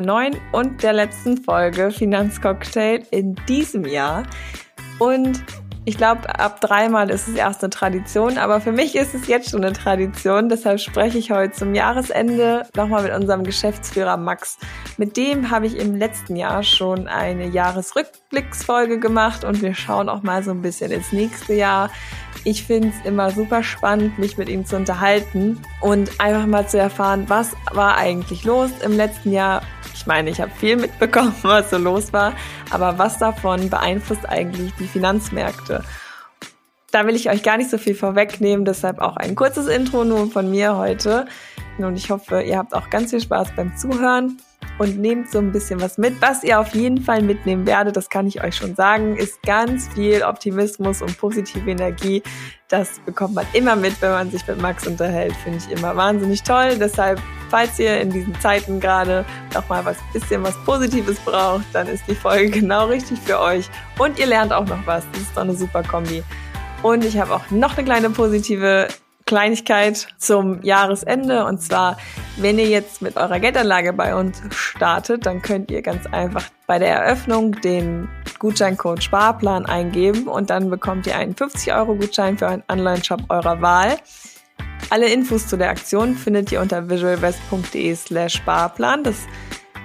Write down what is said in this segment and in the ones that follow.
einer neuen und der letzten Folge Finanzcocktail in diesem Jahr. Und ich glaube, ab dreimal ist es erst eine Tradition, aber für mich ist es jetzt schon eine Tradition. Deshalb spreche ich heute zum Jahresende nochmal mit unserem Geschäftsführer Max. Mit dem habe ich im letzten Jahr schon eine Jahresrückblicksfolge gemacht und wir schauen auch mal so ein bisschen ins nächste Jahr. Ich finde es immer super spannend, mich mit ihm zu unterhalten und einfach mal zu erfahren, was war eigentlich los im letzten Jahr. Ich meine, ich habe viel mitbekommen, was so los war, aber was davon beeinflusst eigentlich die Finanzmärkte? Da will ich euch gar nicht so viel vorwegnehmen, deshalb auch ein kurzes Intro nur von mir heute. Und ich hoffe, ihr habt auch ganz viel Spaß beim Zuhören und nehmt so ein bisschen was mit. Was ihr auf jeden Fall mitnehmen werdet, das kann ich euch schon sagen, ist ganz viel Optimismus und positive Energie. Das bekommt man immer mit, wenn man sich mit Max unterhält. Finde ich immer wahnsinnig toll. Deshalb, falls ihr in diesen Zeiten gerade noch mal was bisschen was Positives braucht, dann ist die Folge genau richtig für euch. Und ihr lernt auch noch was. Das ist doch eine super Kombi. Und ich habe auch noch eine kleine positive Kleinigkeit zum Jahresende. Und zwar, wenn ihr jetzt mit eurer Geldanlage bei uns startet, dann könnt ihr ganz einfach bei der Eröffnung den Gutscheincode Sparplan eingeben und dann bekommt ihr einen 50 Euro Gutschein für einen Online-Shop eurer Wahl. Alle Infos zu der Aktion findet ihr unter visualwest.de slash Sparplan. Das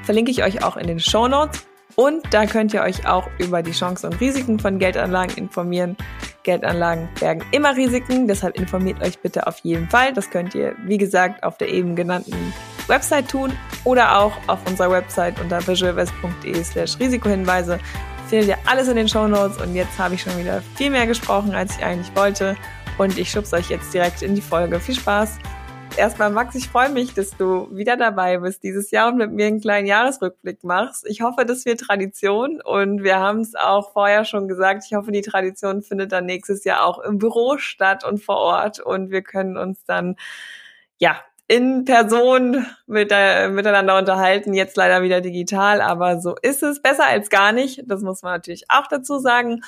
verlinke ich euch auch in den Show Notes. Und da könnt ihr euch auch über die Chancen und Risiken von Geldanlagen informieren. Geldanlagen bergen immer Risiken, deshalb informiert euch bitte auf jeden Fall. Das könnt ihr, wie gesagt, auf der eben genannten Website tun oder auch auf unserer Website unter visualwest.de slash Risikohinweise. Findet ihr alles in den Show Notes und jetzt habe ich schon wieder viel mehr gesprochen, als ich eigentlich wollte. Und ich schubse euch jetzt direkt in die Folge. Viel Spaß! Erstmal, Max, ich freue mich, dass du wieder dabei bist dieses Jahr und mit mir einen kleinen Jahresrückblick machst. Ich hoffe, das wird Tradition und wir haben es auch vorher schon gesagt. Ich hoffe, die Tradition findet dann nächstes Jahr auch im Büro statt und vor Ort und wir können uns dann, ja, in Person mit, äh, miteinander unterhalten. Jetzt leider wieder digital, aber so ist es. Besser als gar nicht. Das muss man natürlich auch dazu sagen.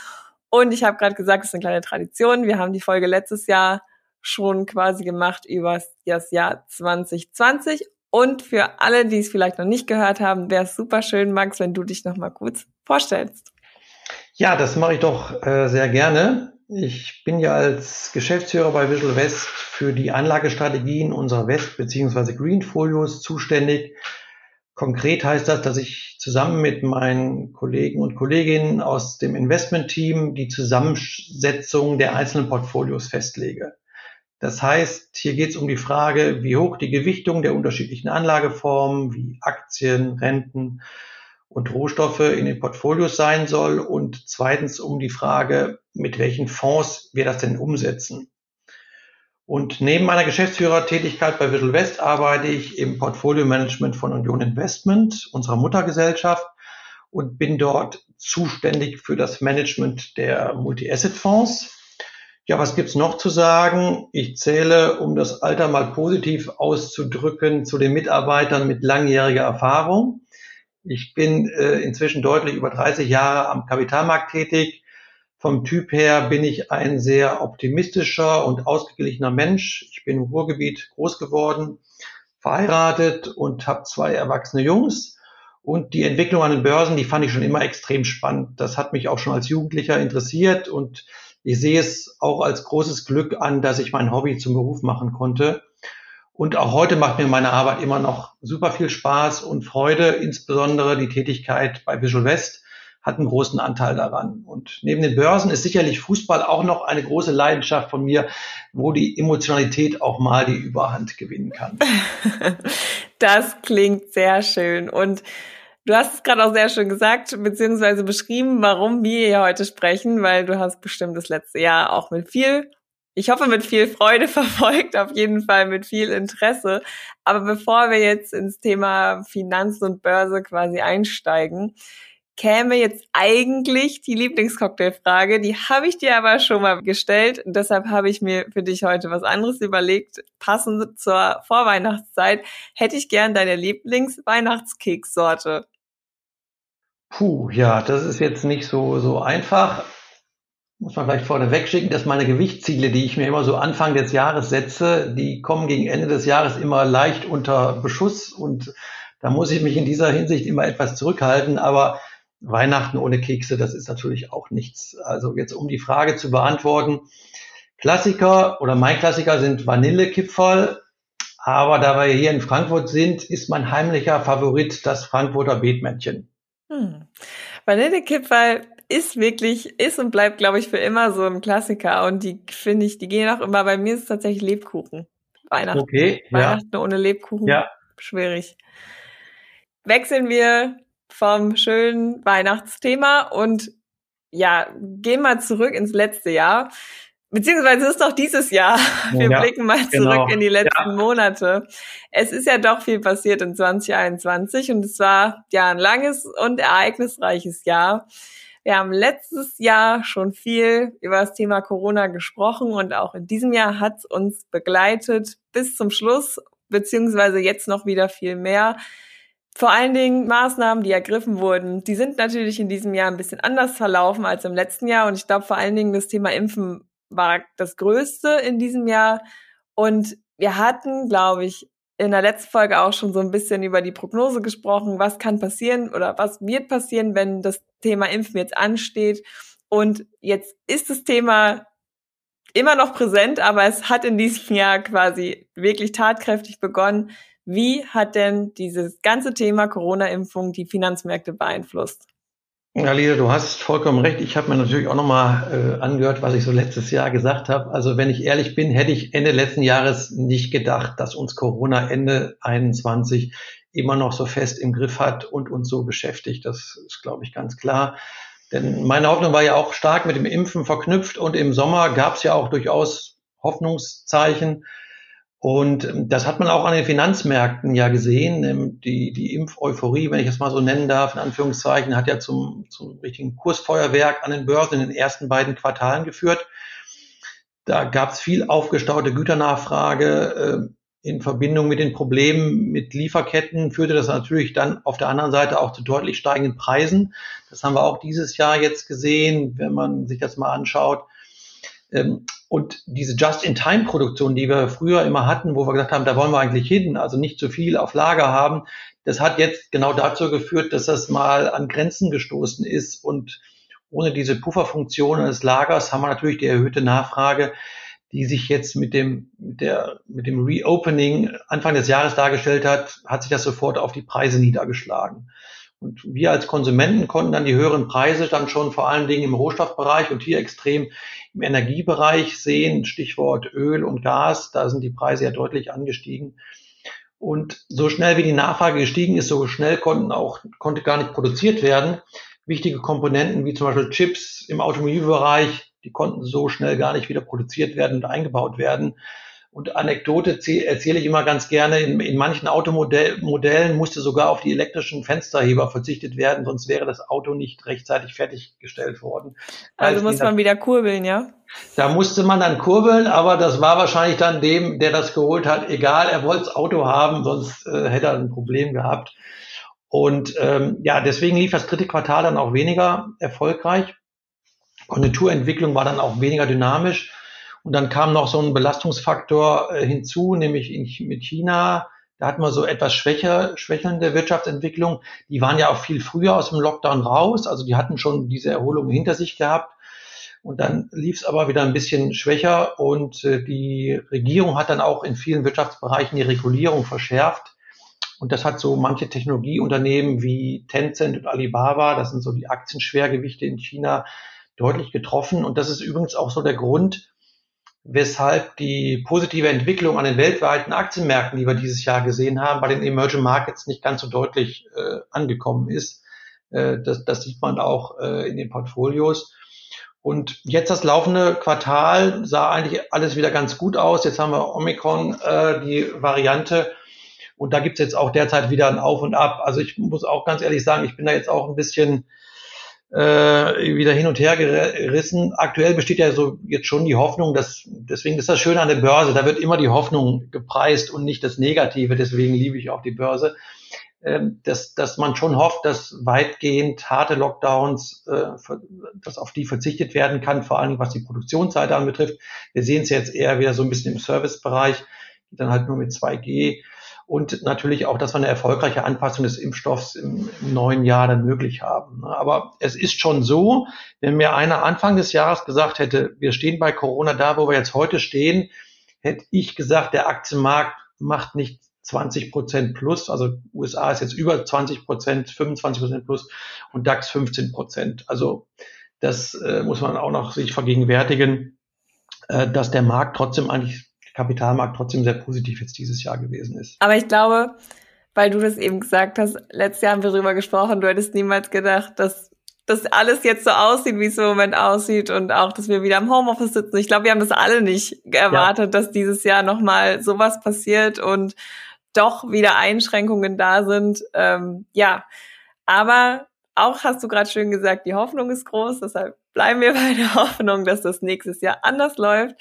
Und ich habe gerade gesagt, es ist eine kleine Tradition. Wir haben die Folge letztes Jahr schon quasi gemacht über das Jahr 2020. Und für alle, die es vielleicht noch nicht gehört haben, wäre es super schön, Max, wenn du dich noch mal kurz vorstellst. Ja, das mache ich doch äh, sehr gerne. Ich bin ja als Geschäftsführer bei Visual West für die Anlagestrategien unserer West- bzw. Green-Folios zuständig. Konkret heißt das, dass ich zusammen mit meinen Kollegen und Kolleginnen aus dem Investment-Team die Zusammensetzung der einzelnen Portfolios festlege. Das heißt, hier geht es um die Frage, wie hoch die Gewichtung der unterschiedlichen Anlageformen wie Aktien, Renten und Rohstoffe in den Portfolios sein soll und zweitens um die Frage, mit welchen Fonds wir das denn umsetzen. Und neben meiner Geschäftsführertätigkeit bei Visual West arbeite ich im Portfolio Management von Union Investment, unserer Muttergesellschaft, und bin dort zuständig für das Management der Multi-Asset-Fonds. Ja, was gibt's noch zu sagen? Ich zähle, um das Alter mal positiv auszudrücken, zu den Mitarbeitern mit langjähriger Erfahrung. Ich bin äh, inzwischen deutlich über 30 Jahre am Kapitalmarkt tätig. Vom Typ her bin ich ein sehr optimistischer und ausgeglichener Mensch. Ich bin im Ruhrgebiet groß geworden, verheiratet und habe zwei erwachsene Jungs. Und die Entwicklung an den Börsen, die fand ich schon immer extrem spannend. Das hat mich auch schon als Jugendlicher interessiert und ich sehe es auch als großes Glück an, dass ich mein Hobby zum Beruf machen konnte. Und auch heute macht mir meine Arbeit immer noch super viel Spaß und Freude. Insbesondere die Tätigkeit bei Visual West hat einen großen Anteil daran. Und neben den Börsen ist sicherlich Fußball auch noch eine große Leidenschaft von mir, wo die Emotionalität auch mal die Überhand gewinnen kann. Das klingt sehr schön. Und Du hast es gerade auch sehr schön gesagt, beziehungsweise beschrieben, warum wir hier heute sprechen, weil du hast bestimmt das letzte Jahr auch mit viel, ich hoffe mit viel Freude verfolgt, auf jeden Fall mit viel Interesse. Aber bevor wir jetzt ins Thema Finanz und Börse quasi einsteigen, käme jetzt eigentlich die Lieblingscocktailfrage. Die habe ich dir aber schon mal gestellt. deshalb habe ich mir für dich heute was anderes überlegt. Passend zur Vorweihnachtszeit hätte ich gern deine Lieblingsweihnachtskekssorte. Puh, ja, das ist jetzt nicht so, so einfach. muss man vielleicht vorneweg schicken, dass meine Gewichtsziele, die ich mir immer so Anfang des Jahres setze, die kommen gegen Ende des Jahres immer leicht unter Beschuss und da muss ich mich in dieser Hinsicht immer etwas zurückhalten, aber Weihnachten ohne Kekse, das ist natürlich auch nichts. Also jetzt um die Frage zu beantworten, Klassiker oder mein Klassiker sind Vanillekipferl, aber da wir hier in Frankfurt sind, ist mein heimlicher Favorit das Frankfurter Beetmännchen. Hm. Vanillekipferl ist wirklich, ist und bleibt, glaube ich, für immer so ein Klassiker. Und die finde ich, die gehen auch immer, bei mir ist es tatsächlich Lebkuchen. Weihnachten. Okay, Weihnachten ja. ohne Lebkuchen. Ja. Schwierig. Wechseln wir vom schönen Weihnachtsthema und ja, gehen mal zurück ins letzte Jahr. Beziehungsweise es ist doch dieses Jahr. Wir ja, blicken mal zurück genau. in die letzten ja. Monate. Es ist ja doch viel passiert in 2021 und es war ja ein langes und ereignisreiches Jahr. Wir haben letztes Jahr schon viel über das Thema Corona gesprochen und auch in diesem Jahr hat es uns begleitet bis zum Schluss, beziehungsweise jetzt noch wieder viel mehr. Vor allen Dingen Maßnahmen, die ergriffen wurden, die sind natürlich in diesem Jahr ein bisschen anders verlaufen als im letzten Jahr. Und ich glaube vor allen Dingen das Thema Impfen war das Größte in diesem Jahr. Und wir hatten, glaube ich, in der letzten Folge auch schon so ein bisschen über die Prognose gesprochen, was kann passieren oder was wird passieren, wenn das Thema Impfen jetzt ansteht. Und jetzt ist das Thema immer noch präsent, aber es hat in diesem Jahr quasi wirklich tatkräftig begonnen. Wie hat denn dieses ganze Thema Corona-Impfung die Finanzmärkte beeinflusst? Ja, Lisa, du hast vollkommen recht. Ich habe mir natürlich auch nochmal äh, angehört, was ich so letztes Jahr gesagt habe. Also wenn ich ehrlich bin, hätte ich Ende letzten Jahres nicht gedacht, dass uns Corona Ende 21 immer noch so fest im Griff hat und uns so beschäftigt. Das ist, glaube ich, ganz klar. Denn meine Hoffnung war ja auch stark mit dem Impfen verknüpft und im Sommer gab es ja auch durchaus Hoffnungszeichen. Und ähm, das hat man auch an den Finanzmärkten ja gesehen. Ähm, die, die Impfeuphorie, wenn ich es mal so nennen darf, in Anführungszeichen, hat ja zum, zum richtigen Kursfeuerwerk an den Börsen in den ersten beiden Quartalen geführt. Da gab es viel aufgestaute Güternachfrage. Ähm, in Verbindung mit den Problemen mit Lieferketten führte das natürlich dann auf der anderen Seite auch zu deutlich steigenden Preisen. Das haben wir auch dieses Jahr jetzt gesehen, wenn man sich das mal anschaut. Und diese Just-in-Time-Produktion, die wir früher immer hatten, wo wir gesagt haben, da wollen wir eigentlich hin, also nicht zu viel auf Lager haben, das hat jetzt genau dazu geführt, dass das mal an Grenzen gestoßen ist. Und ohne diese Pufferfunktion des Lagers haben wir natürlich die erhöhte Nachfrage, die sich jetzt mit dem, mit der, mit dem Reopening Anfang des Jahres dargestellt hat, hat sich das sofort auf die Preise niedergeschlagen. Und wir als Konsumenten konnten dann die höheren Preise dann schon vor allen Dingen im Rohstoffbereich und hier extrem im Energiebereich sehen. Stichwort Öl und Gas, da sind die Preise ja deutlich angestiegen. Und so schnell wie die Nachfrage gestiegen ist, so schnell konnten auch, konnte gar nicht produziert werden. Wichtige Komponenten wie zum Beispiel Chips im Automobilbereich, die konnten so schnell gar nicht wieder produziert werden und eingebaut werden. Und Anekdote erzähle ich immer ganz gerne, in, in manchen Automodellen musste sogar auf die elektrischen Fensterheber verzichtet werden, sonst wäre das Auto nicht rechtzeitig fertiggestellt worden. Also muss man wieder kurbeln, ja? Da musste man dann kurbeln, aber das war wahrscheinlich dann dem, der das geholt hat, egal, er wollte das Auto haben, sonst äh, hätte er ein Problem gehabt. Und ähm, ja, deswegen lief das dritte Quartal dann auch weniger erfolgreich. Konjunkturentwicklung war dann auch weniger dynamisch. Und dann kam noch so ein Belastungsfaktor äh, hinzu, nämlich in, mit China. Da hatten wir so etwas schwächer, schwächelnde Wirtschaftsentwicklung. Die waren ja auch viel früher aus dem Lockdown raus. Also die hatten schon diese Erholung hinter sich gehabt. Und dann lief es aber wieder ein bisschen schwächer und äh, die Regierung hat dann auch in vielen Wirtschaftsbereichen die Regulierung verschärft. Und das hat so manche Technologieunternehmen wie Tencent und Alibaba, das sind so die Aktienschwergewichte in China, deutlich getroffen. Und das ist übrigens auch so der Grund, weshalb die positive Entwicklung an den weltweiten Aktienmärkten, die wir dieses Jahr gesehen haben, bei den Emerging Markets nicht ganz so deutlich äh, angekommen ist. Äh, das, das sieht man auch äh, in den Portfolios. Und jetzt das laufende Quartal sah eigentlich alles wieder ganz gut aus. Jetzt haben wir Omikron, äh, die Variante. Und da gibt es jetzt auch derzeit wieder ein Auf und Ab. Also ich muss auch ganz ehrlich sagen, ich bin da jetzt auch ein bisschen äh, wieder hin und her gerissen. Aktuell besteht ja so jetzt schon die Hoffnung, dass deswegen ist das Schöne an der Börse, da wird immer die Hoffnung gepreist und nicht das Negative. Deswegen liebe ich auch die Börse. ähm, dass, dass man schon hofft, dass weitgehend harte Lockdowns, äh, dass auf die verzichtet werden kann, vor allem was die Produktionsseite anbetrifft. Wir sehen es jetzt eher wieder so ein bisschen im Servicebereich, dann halt nur mit 2G und natürlich auch, dass wir eine erfolgreiche Anpassung des Impfstoffs im, neuen Jahr dann möglich haben. Aber es ist schon so, wenn mir einer Anfang des Jahres gesagt hätte, wir stehen bei Corona da, wo wir jetzt heute stehen, hätte ich gesagt, der Aktienmarkt macht nicht 20 Prozent plus, also USA ist jetzt über 20 Prozent, 25 Prozent plus und DAX 15 Prozent. Also das äh, muss man auch noch sich vergegenwärtigen, äh, dass der Markt trotzdem eigentlich Kapitalmarkt trotzdem sehr positiv jetzt dieses Jahr gewesen ist. Aber ich glaube, weil du das eben gesagt hast, letztes Jahr haben wir darüber gesprochen, du hättest niemals gedacht, dass das alles jetzt so aussieht, wie es im Moment aussieht und auch, dass wir wieder im Homeoffice sitzen. Ich glaube, wir haben das alle nicht erwartet, ja. dass dieses Jahr nochmal sowas passiert und doch wieder Einschränkungen da sind. Ähm, ja, aber auch hast du gerade schön gesagt, die Hoffnung ist groß, deshalb bleiben wir bei der Hoffnung, dass das nächstes Jahr anders läuft.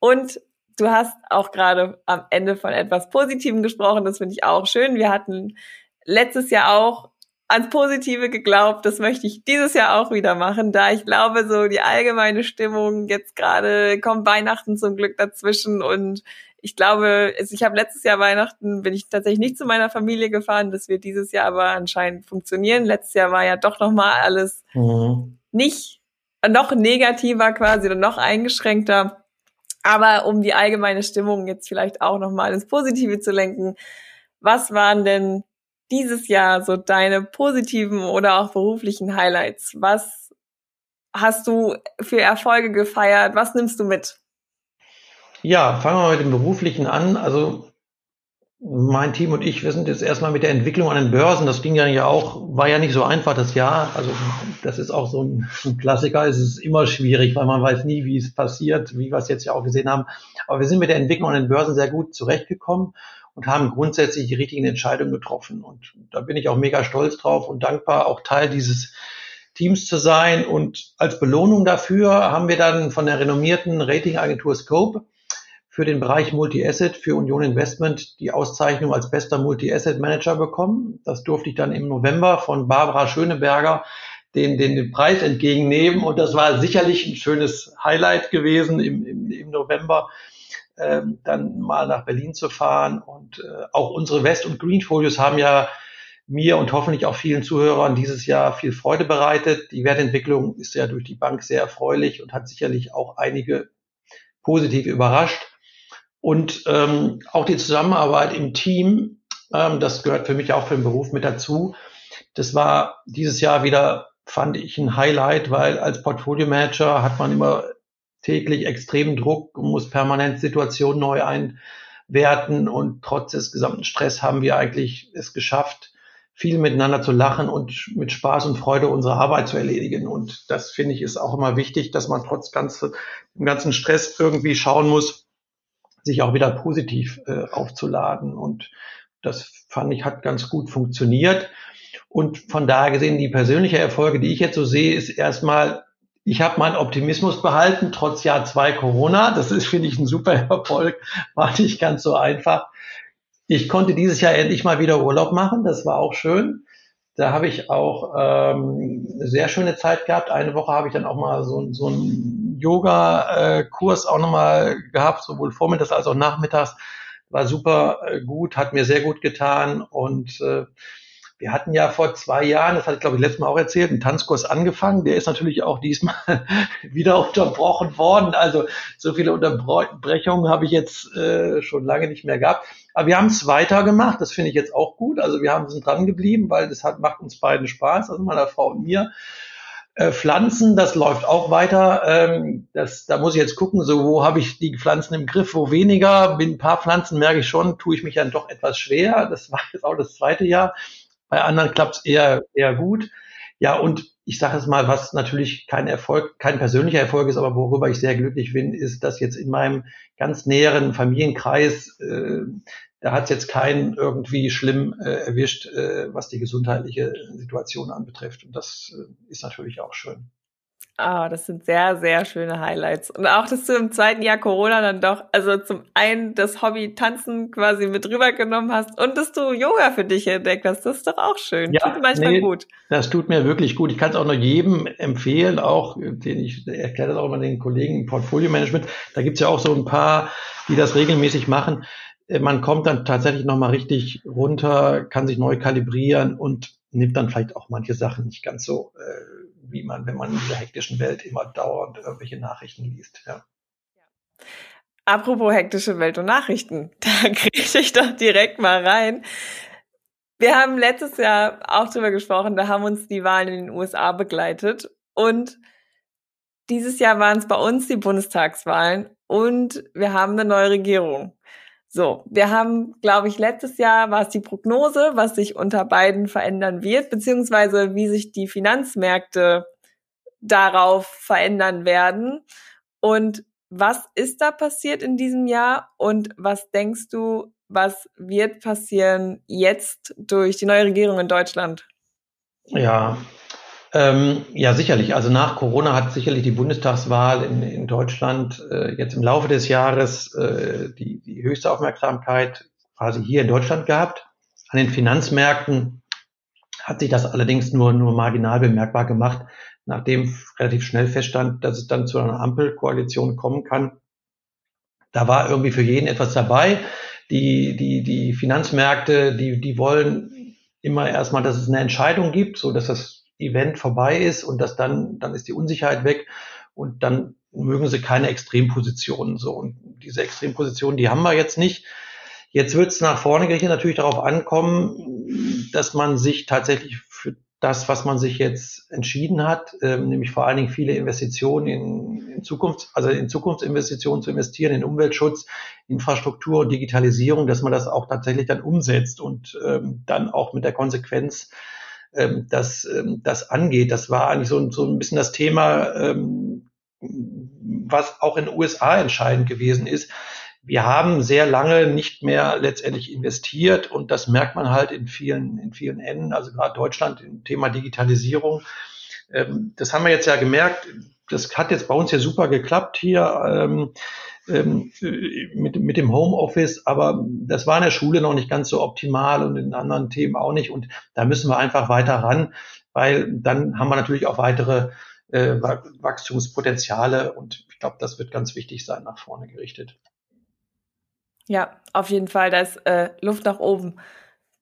Und du hast auch gerade am Ende von etwas Positivem gesprochen. Das finde ich auch schön. Wir hatten letztes Jahr auch ans Positive geglaubt. Das möchte ich dieses Jahr auch wieder machen, da ich glaube, so die allgemeine Stimmung jetzt gerade kommt Weihnachten zum Glück dazwischen und ich glaube, ich habe letztes Jahr Weihnachten bin ich tatsächlich nicht zu meiner Familie gefahren. Das wird dieses Jahr aber anscheinend funktionieren. Letztes Jahr war ja doch noch mal alles mhm. nicht noch negativer quasi oder noch eingeschränkter. Aber um die allgemeine Stimmung jetzt vielleicht auch nochmal ins Positive zu lenken, was waren denn dieses Jahr so deine positiven oder auch beruflichen Highlights? Was hast du für Erfolge gefeiert? Was nimmst du mit? Ja, fangen wir mit dem beruflichen an. Also mein Team und ich, wir sind jetzt erstmal mit der Entwicklung an den Börsen. Das ging ja auch, war ja nicht so einfach das Jahr. Also das ist auch so ein, ein, Klassiker. Es ist immer schwierig, weil man weiß nie, wie es passiert, wie wir es jetzt ja auch gesehen haben. Aber wir sind mit der Entwicklung an den Börsen sehr gut zurechtgekommen und haben grundsätzlich die richtigen Entscheidungen getroffen. Und da bin ich auch mega stolz drauf und dankbar, auch Teil dieses Teams zu sein. Und als Belohnung dafür haben wir dann von der renommierten Ratingagentur Scope für den Bereich Multi-Asset für Union Investment die Auszeichnung als bester Multi-Asset Manager bekommen. Das durfte ich dann im November von Barbara Schöneberger den, den, den Preis entgegennehmen. Und das war sicherlich ein schönes Highlight gewesen im, im, im November, ähm, dann mal nach Berlin zu fahren. Und äh, auch unsere West- und Green-Folios haben ja mir und hoffentlich auch vielen Zuhörern dieses Jahr viel Freude bereitet. Die Wertentwicklung ist ja durch die Bank sehr erfreulich und hat sicherlich auch einige positiv überrascht. Und ähm, auch die Zusammenarbeit im Team, ähm, das gehört für mich auch für den Beruf mit dazu. Das war dieses Jahr wieder, fand ich, ein Highlight, weil als Portfolio Manager hat man immer täglich extremen Druck und muss permanent Situationen neu einwerten. Und trotz des gesamten Stress haben wir eigentlich es geschafft, viel miteinander zu lachen und mit Spaß und Freude unsere Arbeit zu erledigen. Und das finde ich ist auch immer wichtig, dass man trotz ganze, dem ganzen Stress irgendwie schauen muss, sich auch wieder positiv äh, aufzuladen. Und das fand ich, hat ganz gut funktioniert. Und von daher gesehen, die persönliche Erfolge, die ich jetzt so sehe, ist erstmal, ich habe meinen Optimismus behalten, trotz Jahr zwei Corona. Das ist, finde ich, ein super Erfolg. War nicht ganz so einfach. Ich konnte dieses Jahr endlich mal wieder Urlaub machen. Das war auch schön. Da habe ich auch ähm, sehr schöne Zeit gehabt. Eine Woche habe ich dann auch mal so, so einen Yoga-Kurs auch nochmal gehabt, sowohl vormittags als auch nachmittags. War super äh, gut, hat mir sehr gut getan und äh, wir hatten ja vor zwei Jahren, das hatte ich glaube ich letztes Mal auch erzählt, einen Tanzkurs angefangen. Der ist natürlich auch diesmal wieder unterbrochen worden. Also so viele Unterbrechungen habe ich jetzt äh, schon lange nicht mehr gehabt. Aber wir haben es weitergemacht. Das finde ich jetzt auch gut. Also wir haben sind dran geblieben, weil das hat, macht uns beiden Spaß, also meiner Frau und mir. Äh, Pflanzen, das läuft auch weiter. Ähm, das, da muss ich jetzt gucken, so wo habe ich die Pflanzen im Griff, wo weniger. Mit ein paar Pflanzen merke ich schon, tue ich mich dann doch etwas schwer. Das war jetzt auch das zweite Jahr. Bei anderen klappt es eher, eher gut. Ja, und ich sage es mal, was natürlich kein Erfolg, kein persönlicher Erfolg ist, aber worüber ich sehr glücklich bin, ist, dass jetzt in meinem ganz näheren Familienkreis, äh, da hat es jetzt keinen irgendwie schlimm äh, erwischt, äh, was die gesundheitliche Situation anbetrifft. Und das äh, ist natürlich auch schön. Ah, oh, das sind sehr, sehr schöne Highlights. Und auch, dass du im zweiten Jahr Corona dann doch, also zum einen das Hobby Tanzen quasi mit rübergenommen hast und dass du Yoga für dich entdeckt hast, das ist doch auch schön. Ja, tut manchmal nee, gut. Das tut mir wirklich gut. Ich kann es auch nur jedem empfehlen, auch, den ich erkläre das auch immer den Kollegen im Portfolio Management. Da gibt's ja auch so ein paar, die das regelmäßig machen. Äh, man kommt dann tatsächlich nochmal richtig runter, kann sich neu kalibrieren und nimmt dann vielleicht auch manche Sachen nicht ganz so äh, wie man, wenn man in dieser hektischen Welt immer dauernd irgendwelche Nachrichten liest. Ja. Apropos hektische Welt und Nachrichten, da kriege ich doch direkt mal rein. Wir haben letztes Jahr auch drüber gesprochen, da haben uns die Wahlen in den USA begleitet und dieses Jahr waren es bei uns die Bundestagswahlen und wir haben eine neue Regierung. So, wir haben, glaube ich, letztes Jahr war es die Prognose, was sich unter beiden verändern wird, beziehungsweise wie sich die Finanzmärkte darauf verändern werden. Und was ist da passiert in diesem Jahr und was denkst du, was wird passieren jetzt durch die neue Regierung in Deutschland? Ja, ähm, ja, sicherlich. Also nach Corona hat sicherlich die Bundestagswahl in, in Deutschland äh, jetzt im Laufe des Jahres äh, die, die höchste Aufmerksamkeit quasi hier in Deutschland gehabt. An den Finanzmärkten hat sich das allerdings nur, nur marginal bemerkbar gemacht, nachdem relativ schnell feststand, dass es dann zu einer Ampelkoalition kommen kann. Da war irgendwie für jeden etwas dabei. Die, die, die Finanzmärkte, die, die wollen immer erstmal, dass es eine Entscheidung gibt, so dass das Event vorbei ist und das dann, dann ist die Unsicherheit weg und dann mögen sie keine Extrempositionen. So und diese Extrempositionen, die haben wir jetzt nicht. Jetzt wird es nach vorne gerichtet natürlich darauf ankommen, dass man sich tatsächlich für das, was man sich jetzt entschieden hat, ähm, nämlich vor allen Dingen viele Investitionen in, in Zukunft, also in Zukunftsinvestitionen zu investieren, in Umweltschutz, Infrastruktur und Digitalisierung, dass man das auch tatsächlich dann umsetzt und ähm, dann auch mit der Konsequenz ähm, das, ähm, das angeht. Das war eigentlich so, so ein bisschen das Thema, ähm, was auch in den USA entscheidend gewesen ist. Wir haben sehr lange nicht mehr letztendlich investiert und das merkt man halt in vielen, in vielen Enden, also gerade Deutschland im Thema Digitalisierung. Ähm, das haben wir jetzt ja gemerkt. Das hat jetzt bei uns ja super geklappt hier. Ähm, ähm, mit, mit dem Homeoffice, aber das war in der Schule noch nicht ganz so optimal und in anderen Themen auch nicht. Und da müssen wir einfach weiter ran, weil dann haben wir natürlich auch weitere äh, Wachstumspotenziale und ich glaube, das wird ganz wichtig sein, nach vorne gerichtet. Ja, auf jeden Fall, da ist äh, Luft nach oben.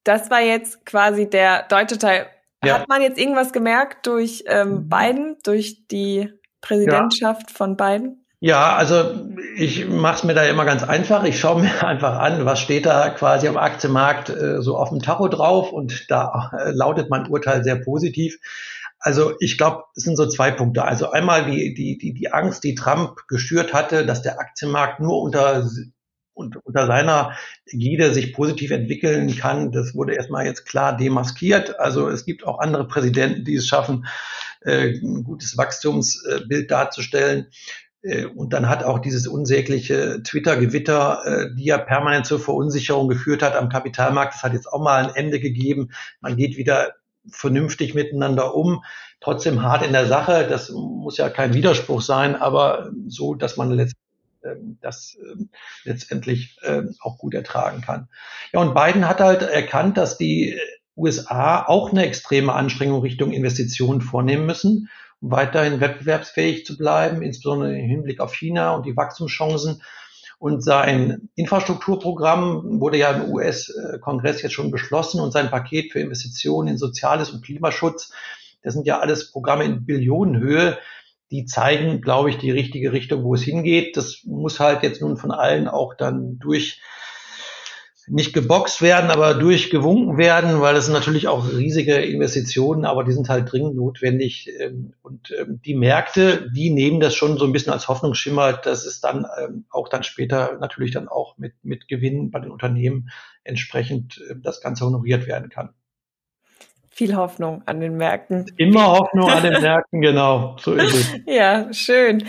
Das war jetzt quasi der deutsche Teil. Ja. Hat man jetzt irgendwas gemerkt durch ähm, mhm. Biden, durch die Präsidentschaft ja. von Biden? Ja, also ich mache es mir da immer ganz einfach. Ich schaue mir einfach an, was steht da quasi am Aktienmarkt äh, so auf dem Tacho drauf und da äh, lautet mein Urteil sehr positiv. Also ich glaube, es sind so zwei Punkte. Also einmal die, die, die, die Angst, die Trump geschürt hatte, dass der Aktienmarkt nur unter, unter seiner Ägide sich positiv entwickeln kann. Das wurde erstmal jetzt klar demaskiert. Also es gibt auch andere Präsidenten, die es schaffen, äh, ein gutes Wachstumsbild darzustellen. Äh, und dann hat auch dieses unsägliche Twitter-Gewitter, äh, die ja permanent zur Verunsicherung geführt hat am Kapitalmarkt, das hat jetzt auch mal ein Ende gegeben. Man geht wieder vernünftig miteinander um, trotzdem hart in der Sache. Das muss ja kein Widerspruch sein, aber so, dass man ähm, das ähm, letztendlich ähm, auch gut ertragen kann. Ja, und Biden hat halt erkannt, dass die USA auch eine extreme Anstrengung Richtung Investitionen vornehmen müssen weiterhin wettbewerbsfähig zu bleiben, insbesondere im Hinblick auf China und die Wachstumschancen. Und sein Infrastrukturprogramm wurde ja im US-Kongress jetzt schon beschlossen und sein Paket für Investitionen in Soziales und Klimaschutz, das sind ja alles Programme in Billionenhöhe, die zeigen, glaube ich, die richtige Richtung, wo es hingeht. Das muss halt jetzt nun von allen auch dann durch nicht geboxt werden, aber durchgewunken werden, weil das sind natürlich auch riesige Investitionen, aber die sind halt dringend notwendig. Ähm, und ähm, die Märkte, die nehmen das schon so ein bisschen als Hoffnungsschimmer, dass es dann ähm, auch dann später natürlich dann auch mit, mit Gewinnen bei den Unternehmen entsprechend das Ganze honoriert werden kann. Viel Hoffnung an den Märkten. Immer Hoffnung an den Märkten, genau. So ist es. Ja, schön.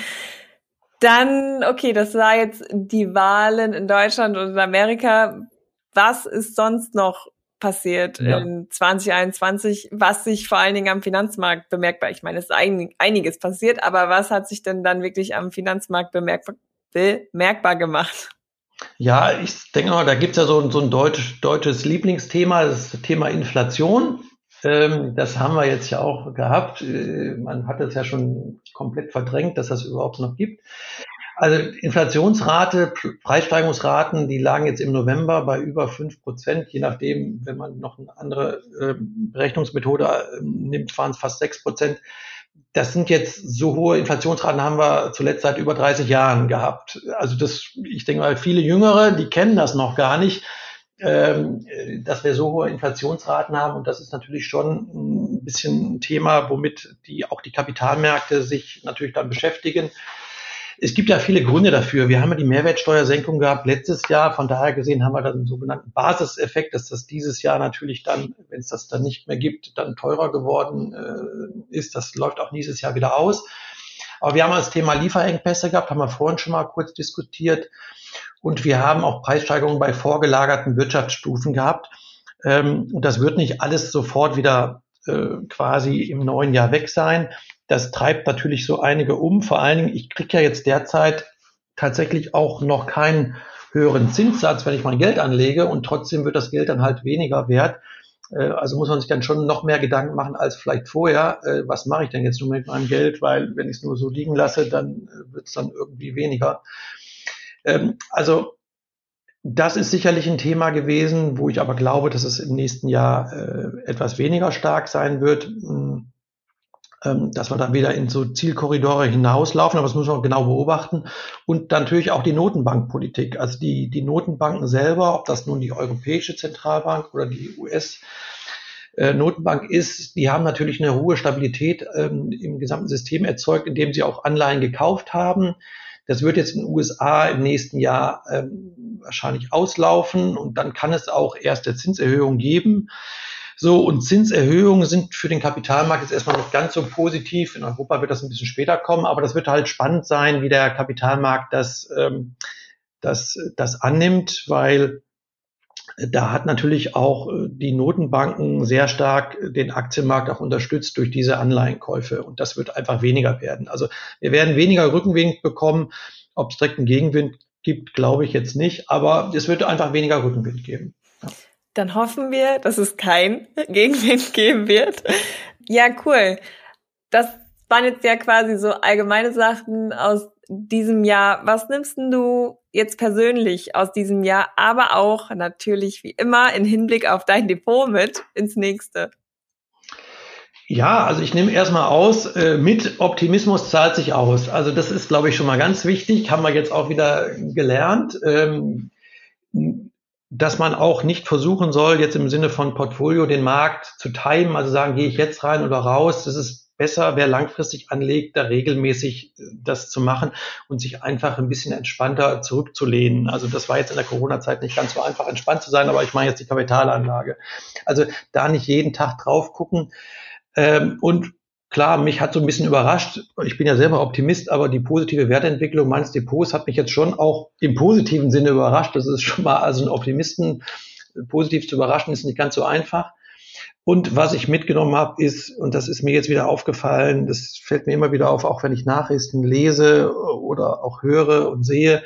Dann, okay, das war jetzt die Wahlen in Deutschland und in Amerika was ist sonst noch passiert ja. in 2021, was sich vor allen Dingen am Finanzmarkt bemerkbar, ich meine, es ist ein, einiges passiert, aber was hat sich denn dann wirklich am Finanzmarkt bemerkbar, bemerkbar gemacht? Ja, ich denke mal, da gibt es ja so, so ein deutsch, deutsches Lieblingsthema, das Thema Inflation. Ähm, das haben wir jetzt ja auch gehabt. Äh, man hat es ja schon komplett verdrängt, dass das überhaupt noch gibt. Also Inflationsrate, Preissteigerungsraten, die lagen jetzt im November bei über fünf Prozent. Je nachdem, wenn man noch eine andere äh, Berechnungsmethode äh, nimmt, waren es fast sechs Prozent. Das sind jetzt so hohe Inflationsraten haben wir zuletzt seit über 30 Jahren gehabt. Also das, ich denke mal, viele Jüngere, die kennen das noch gar nicht ähm, dass wir so hohe Inflationsraten haben. Und das ist natürlich schon ein bisschen ein Thema, womit die auch die Kapitalmärkte sich natürlich dann beschäftigen. Es gibt ja viele Gründe dafür. Wir haben ja die Mehrwertsteuersenkung gehabt letztes Jahr. Von daher gesehen haben wir dann einen sogenannten Basiseffekt, dass das dieses Jahr natürlich dann, wenn es das dann nicht mehr gibt, dann teurer geworden äh, ist. Das läuft auch nächstes Jahr wieder aus. Aber wir haben das Thema Lieferengpässe gehabt, haben wir vorhin schon mal kurz diskutiert. Und wir haben auch Preissteigerungen bei vorgelagerten Wirtschaftsstufen gehabt. Ähm, und das wird nicht alles sofort wieder äh, quasi im neuen Jahr weg sein. Das treibt natürlich so einige um. Vor allen Dingen, ich kriege ja jetzt derzeit tatsächlich auch noch keinen höheren Zinssatz, wenn ich mein Geld anlege und trotzdem wird das Geld dann halt weniger wert. Äh, also muss man sich dann schon noch mehr Gedanken machen als vielleicht vorher. Äh, was mache ich denn jetzt nur mit meinem Geld? Weil wenn ich es nur so liegen lasse, dann wird es dann irgendwie weniger. Ähm, also das ist sicherlich ein Thema gewesen, wo ich aber glaube, dass es im nächsten Jahr äh, etwas weniger stark sein wird, hm, dass wir dann wieder in so Zielkorridore hinauslaufen, aber das muss man genau beobachten. Und natürlich auch die Notenbankpolitik. Also die, die Notenbanken selber, ob das nun die Europäische Zentralbank oder die US äh, Notenbank ist, die haben natürlich eine hohe Stabilität ähm, im gesamten System erzeugt, indem sie auch Anleihen gekauft haben. Das wird jetzt in den USA im nächsten Jahr ähm, wahrscheinlich auslaufen und dann kann es auch erste Zinserhöhungen geben. So, und Zinserhöhungen sind für den Kapitalmarkt jetzt erstmal nicht ganz so positiv. In Europa wird das ein bisschen später kommen, aber das wird halt spannend sein, wie der Kapitalmarkt das, ähm, das, das annimmt, weil da hat natürlich auch äh, die Notenbanken sehr stark den Aktienmarkt auch unterstützt durch diese Anleihenkäufe. Und das wird einfach weniger werden. Also wir werden weniger Rückenwind bekommen. Ob es direkt einen Gegenwind gibt, glaube ich jetzt nicht. Aber es wird einfach weniger Rückenwind geben. Dann hoffen wir, dass es kein Gegenwind geben wird. Ja, cool. Das waren jetzt ja quasi so allgemeine Sachen aus diesem Jahr. Was nimmst du jetzt persönlich aus diesem Jahr, aber auch natürlich wie immer in Hinblick auf dein Depot mit ins nächste? Ja, also ich nehme erstmal aus, äh, mit Optimismus zahlt sich aus. Also das ist, glaube ich, schon mal ganz wichtig, haben wir jetzt auch wieder gelernt, ähm, dass man auch nicht versuchen soll, jetzt im Sinne von Portfolio den Markt zu timen, also sagen, gehe ich jetzt rein oder raus. Das ist besser, wer langfristig anlegt, da regelmäßig äh, das zu machen und sich einfach ein bisschen entspannter zurückzulehnen. Also das war jetzt in der Corona-Zeit nicht ganz so einfach, entspannt zu sein, aber ich meine jetzt die Kapitalanlage. Also da nicht jeden Tag drauf gucken. Ähm, und klar, mich hat so ein bisschen überrascht. Ich bin ja selber Optimist, aber die positive Wertentwicklung meines Depots hat mich jetzt schon auch im positiven Sinne überrascht. Das ist schon mal, also einen Optimisten positiv zu überraschen, ist nicht ganz so einfach. Und was ich mitgenommen habe, ist, und das ist mir jetzt wieder aufgefallen, das fällt mir immer wieder auf, auch wenn ich Nachrichten lese oder auch höre und sehe,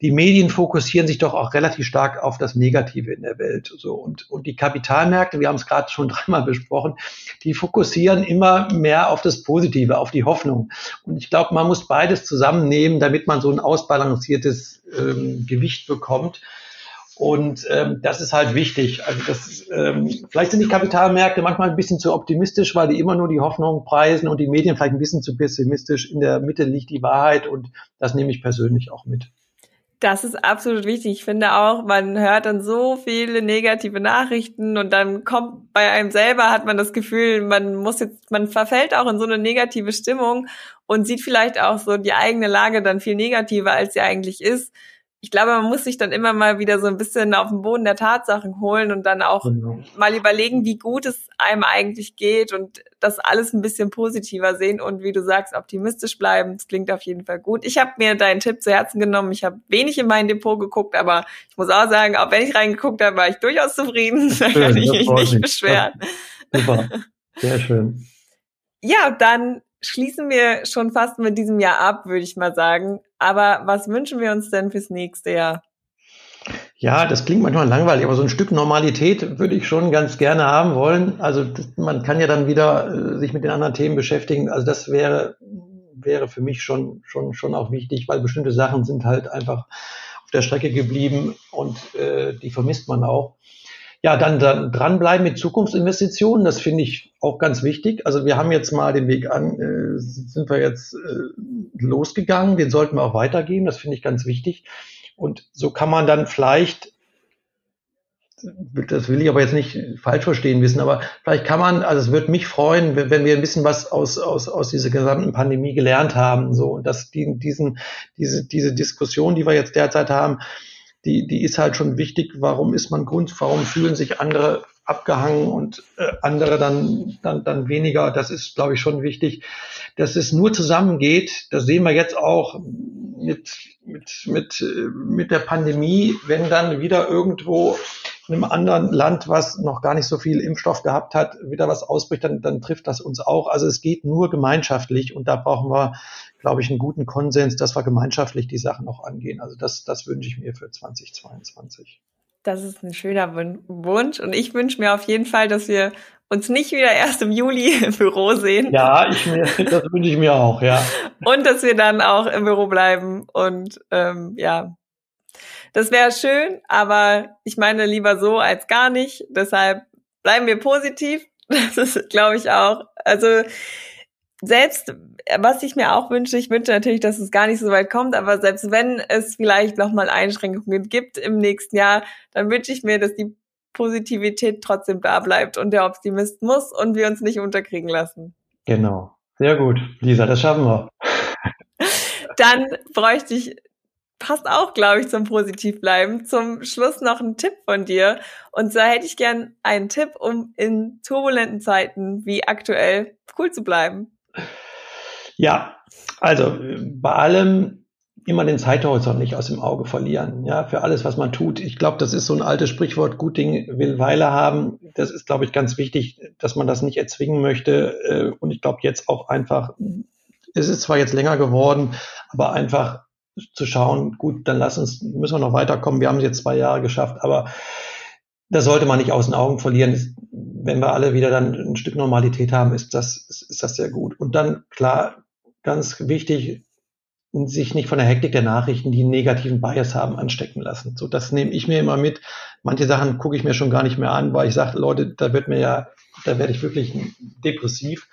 die Medien fokussieren sich doch auch relativ stark auf das Negative in der Welt. So und, und die Kapitalmärkte, wir haben es gerade schon dreimal besprochen, die fokussieren immer mehr auf das Positive, auf die Hoffnung. Und ich glaube, man muss beides zusammennehmen, damit man so ein ausbalanciertes ähm, Gewicht bekommt. Und ähm, das ist halt wichtig. Also das, ähm, vielleicht sind die Kapitalmärkte manchmal ein bisschen zu optimistisch, weil die immer nur die Hoffnung preisen und die Medien vielleicht ein bisschen zu pessimistisch. In der Mitte liegt die Wahrheit und das nehme ich persönlich auch mit. Das ist absolut wichtig. Ich finde auch, man hört dann so viele negative Nachrichten und dann kommt bei einem selber, hat man das Gefühl, man muss jetzt, man verfällt auch in so eine negative Stimmung und sieht vielleicht auch so die eigene Lage dann viel negativer, als sie eigentlich ist ich glaube, man muss sich dann immer mal wieder so ein bisschen auf den Boden der Tatsachen holen und dann auch genau. mal überlegen, wie gut es einem eigentlich geht und das alles ein bisschen positiver sehen und wie du sagst, optimistisch bleiben. Das klingt auf jeden Fall gut. Ich habe mir deinen Tipp zu Herzen genommen. Ich habe wenig in mein Depot geguckt, aber ich muss auch sagen, auch wenn ich reingeguckt habe, war ich durchaus zufrieden. da kann ich mich nicht beschweren. Super, sehr schön. Ja, dann schließen wir schon fast mit diesem Jahr ab, würde ich mal sagen. Aber was wünschen wir uns denn fürs nächste Jahr? Ja, das klingt manchmal langweilig, aber so ein Stück Normalität würde ich schon ganz gerne haben wollen. Also man kann ja dann wieder äh, sich mit den anderen Themen beschäftigen. Also das wäre wäre für mich schon schon schon auch wichtig, weil bestimmte Sachen sind halt einfach auf der Strecke geblieben und äh, die vermisst man auch. Ja, dann, dann dranbleiben mit Zukunftsinvestitionen, das finde ich auch ganz wichtig. Also wir haben jetzt mal den Weg an, äh, sind wir jetzt äh, losgegangen, den sollten wir auch weitergehen, das finde ich ganz wichtig. Und so kann man dann vielleicht, das will ich aber jetzt nicht falsch verstehen wissen, aber vielleicht kann man, also es würde mich freuen, wenn, wenn wir ein bisschen was aus, aus, aus dieser gesamten Pandemie gelernt haben, so, und dass die, diesen, diese, diese Diskussion, die wir jetzt derzeit haben, die, die ist halt schon wichtig. Warum ist man Grund? Warum fühlen sich andere abgehangen und äh, andere dann, dann, dann weniger? Das ist, glaube ich, schon wichtig, dass es nur zusammengeht. Das sehen wir jetzt auch mit, mit, mit, mit der Pandemie, wenn dann wieder irgendwo einem anderen Land, was noch gar nicht so viel Impfstoff gehabt hat, wieder was ausbricht, dann, dann trifft das uns auch. Also es geht nur gemeinschaftlich und da brauchen wir glaube ich, einen guten Konsens, dass wir gemeinschaftlich die Sachen auch angehen. Also das, das wünsche ich mir für 2022. Das ist ein schöner Wunsch und ich wünsche mir auf jeden Fall, dass wir uns nicht wieder erst im Juli im Büro sehen. Ja, ich mir, das wünsche ich mir auch, ja. Und dass wir dann auch im Büro bleiben und ähm, ja, das wäre schön, aber ich meine lieber so als gar nicht. Deshalb bleiben wir positiv. Das ist, glaube ich, auch. Also selbst, was ich mir auch wünsche, ich wünsche natürlich, dass es gar nicht so weit kommt, aber selbst wenn es vielleicht nochmal Einschränkungen gibt im nächsten Jahr, dann wünsche ich mir, dass die Positivität trotzdem da bleibt und der Optimist muss und wir uns nicht unterkriegen lassen. Genau. Sehr gut. Lisa, das schaffen wir. Dann bräuchte ich, passt auch, glaube ich, zum Positivbleiben. Zum Schluss noch ein Tipp von dir. Und zwar hätte ich gern einen Tipp, um in turbulenten Zeiten wie aktuell cool zu bleiben. Ja, also bei allem immer den Zeithorizont nicht aus dem Auge verlieren, ja, für alles, was man tut. Ich glaube, das ist so ein altes Sprichwort, gut Ding will Weile haben. Das ist, glaube ich, ganz wichtig, dass man das nicht erzwingen möchte. Äh, und ich glaube jetzt auch einfach, es ist zwar jetzt länger geworden, aber einfach zu schauen, gut, dann lass uns, müssen wir noch weiterkommen. Wir haben es jetzt zwei Jahre geschafft, aber das sollte man nicht aus den Augen verlieren. Wenn wir alle wieder dann ein Stück Normalität haben, ist das, ist das sehr gut. Und dann, klar, ganz wichtig, sich nicht von der Hektik der Nachrichten, die einen negativen Bias haben, anstecken lassen. So, das nehme ich mir immer mit. Manche Sachen gucke ich mir schon gar nicht mehr an, weil ich sage, Leute, da wird mir ja, da werde ich wirklich depressiv,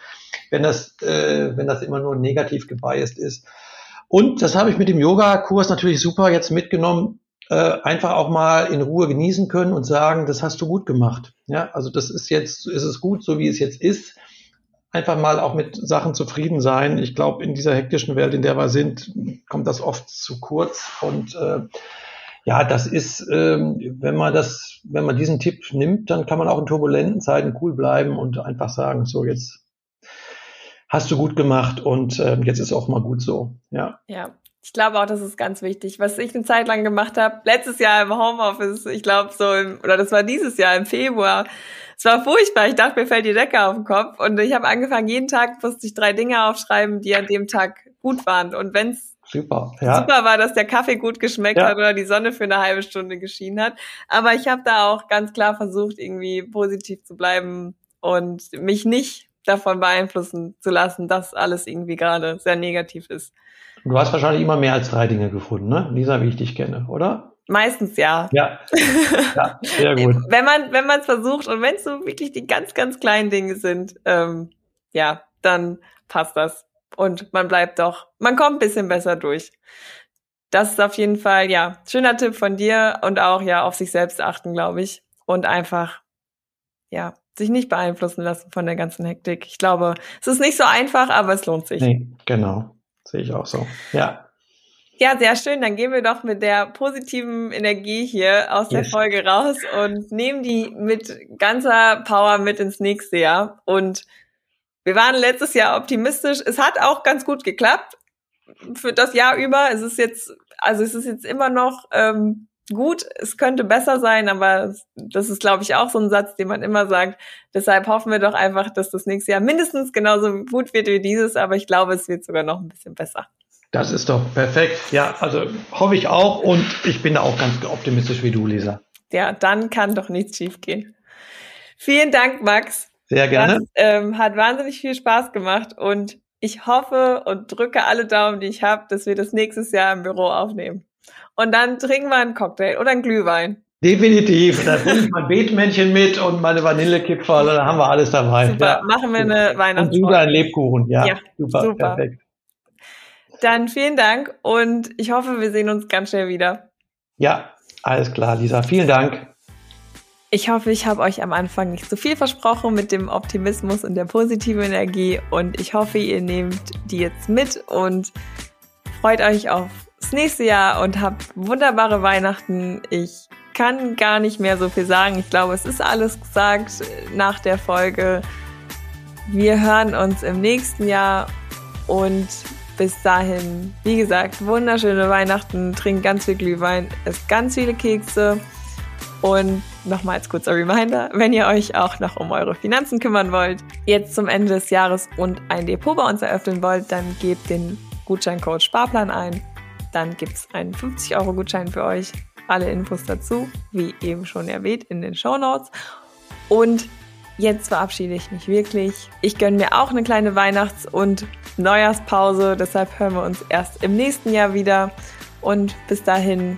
wenn das, äh, wenn das immer nur negativ gebiased ist. Und das habe ich mit dem Yoga-Kurs natürlich super jetzt mitgenommen äh, einfach auch mal in Ruhe genießen können und sagen, das hast du gut gemacht. Ja, also das ist jetzt, ist es gut, so wie es jetzt ist. Einfach mal auch mit Sachen zufrieden sein. Ich glaube, in dieser hektischen Welt, in der wir sind, kommt das oft zu kurz. Und äh, ja, das ist, ähm, wenn man das, wenn man diesen Tipp nimmt, dann kann man auch in turbulenten Zeiten cool bleiben und einfach sagen, so jetzt hast du gut gemacht und äh, jetzt ist auch mal gut so. Ja. Ja, ich glaube auch, das ist ganz wichtig. Was ich eine Zeit lang gemacht habe, letztes Jahr im Homeoffice, ich glaube so, im, oder das war dieses Jahr im Februar. Es war furchtbar. Ich dachte, mir fällt die Decke auf den Kopf. Und ich habe angefangen, jeden Tag musste ich drei Dinge aufschreiben, die an dem Tag gut waren. Und wenn's super, ja. super war, dass der Kaffee gut geschmeckt ja. hat oder die Sonne für eine halbe Stunde geschienen hat. Aber ich habe da auch ganz klar versucht, irgendwie positiv zu bleiben und mich nicht davon beeinflussen zu lassen, dass alles irgendwie gerade sehr negativ ist. Du hast wahrscheinlich immer mehr als drei Dinge gefunden, ne? Lisa, wie ich dich kenne, oder? Meistens ja. Ja. ja sehr gut. wenn man wenn man es versucht und wenn es so wirklich die ganz ganz kleinen Dinge sind, ähm, ja, dann passt das und man bleibt doch, man kommt ein bisschen besser durch. Das ist auf jeden Fall ja schöner Tipp von dir und auch ja auf sich selbst achten, glaube ich und einfach ja sich nicht beeinflussen lassen von der ganzen Hektik. Ich glaube, es ist nicht so einfach, aber es lohnt sich. Nee, genau. Sehe ich auch so. Ja. Ja, sehr schön. Dann gehen wir doch mit der positiven Energie hier aus yes. der Folge raus und nehmen die mit ganzer Power mit ins nächste Jahr. Und wir waren letztes Jahr optimistisch. Es hat auch ganz gut geklappt für das Jahr über. Es ist jetzt, also es ist jetzt immer noch ähm, gut. Es könnte besser sein, aber das ist, glaube ich, auch so ein Satz, den man immer sagt. Deshalb hoffen wir doch einfach, dass das nächste Jahr mindestens genauso gut wird wie dieses. Aber ich glaube, es wird sogar noch ein bisschen besser. Das ist doch perfekt. Ja, also hoffe ich auch und ich bin da auch ganz optimistisch wie du, Lisa. Ja, dann kann doch nichts schiefgehen. Vielen Dank, Max. Sehr gerne. Das ähm, hat wahnsinnig viel Spaß gemacht und ich hoffe und drücke alle Daumen, die ich habe, dass wir das nächstes Jahr im Büro aufnehmen. Und dann trinken wir einen Cocktail oder einen Glühwein. Definitiv. Da bringe ich mein Beetmännchen mit und meine Vanillekipferl, da haben wir alles dabei. Super. Ja. Machen wir eine Weihnachtsfolge. Und du ein Lebkuchen. Ja, ja super, super. Perfekt. Dann vielen Dank und ich hoffe, wir sehen uns ganz schnell wieder. Ja, alles klar, Lisa. Vielen Dank. Ich hoffe, ich habe euch am Anfang nicht zu viel versprochen mit dem Optimismus und der positiven Energie und ich hoffe, ihr nehmt die jetzt mit und freut euch aufs nächste Jahr und habt wunderbare Weihnachten. Ich kann gar nicht mehr so viel sagen. Ich glaube, es ist alles gesagt nach der Folge. Wir hören uns im nächsten Jahr und bis dahin, wie gesagt, wunderschöne Weihnachten, trinkt ganz viel Glühwein, esst ganz viele Kekse und nochmal als kurzer Reminder, wenn ihr euch auch noch um eure Finanzen kümmern wollt, jetzt zum Ende des Jahres und ein Depot bei uns eröffnen wollt, dann gebt den Gutscheincode Sparplan ein. Dann gibt es einen 50-Euro-Gutschein für euch. Alle Infos dazu, wie eben schon erwähnt, in den Show Notes. Und jetzt verabschiede ich mich wirklich. Ich gönne mir auch eine kleine Weihnachts- und Neujahrspause. Deshalb hören wir uns erst im nächsten Jahr wieder. Und bis dahin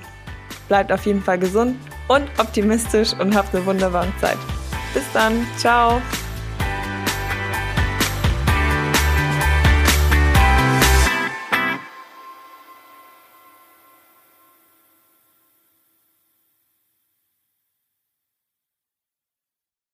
bleibt auf jeden Fall gesund und optimistisch und habt eine wunderbare Zeit. Bis dann. Ciao.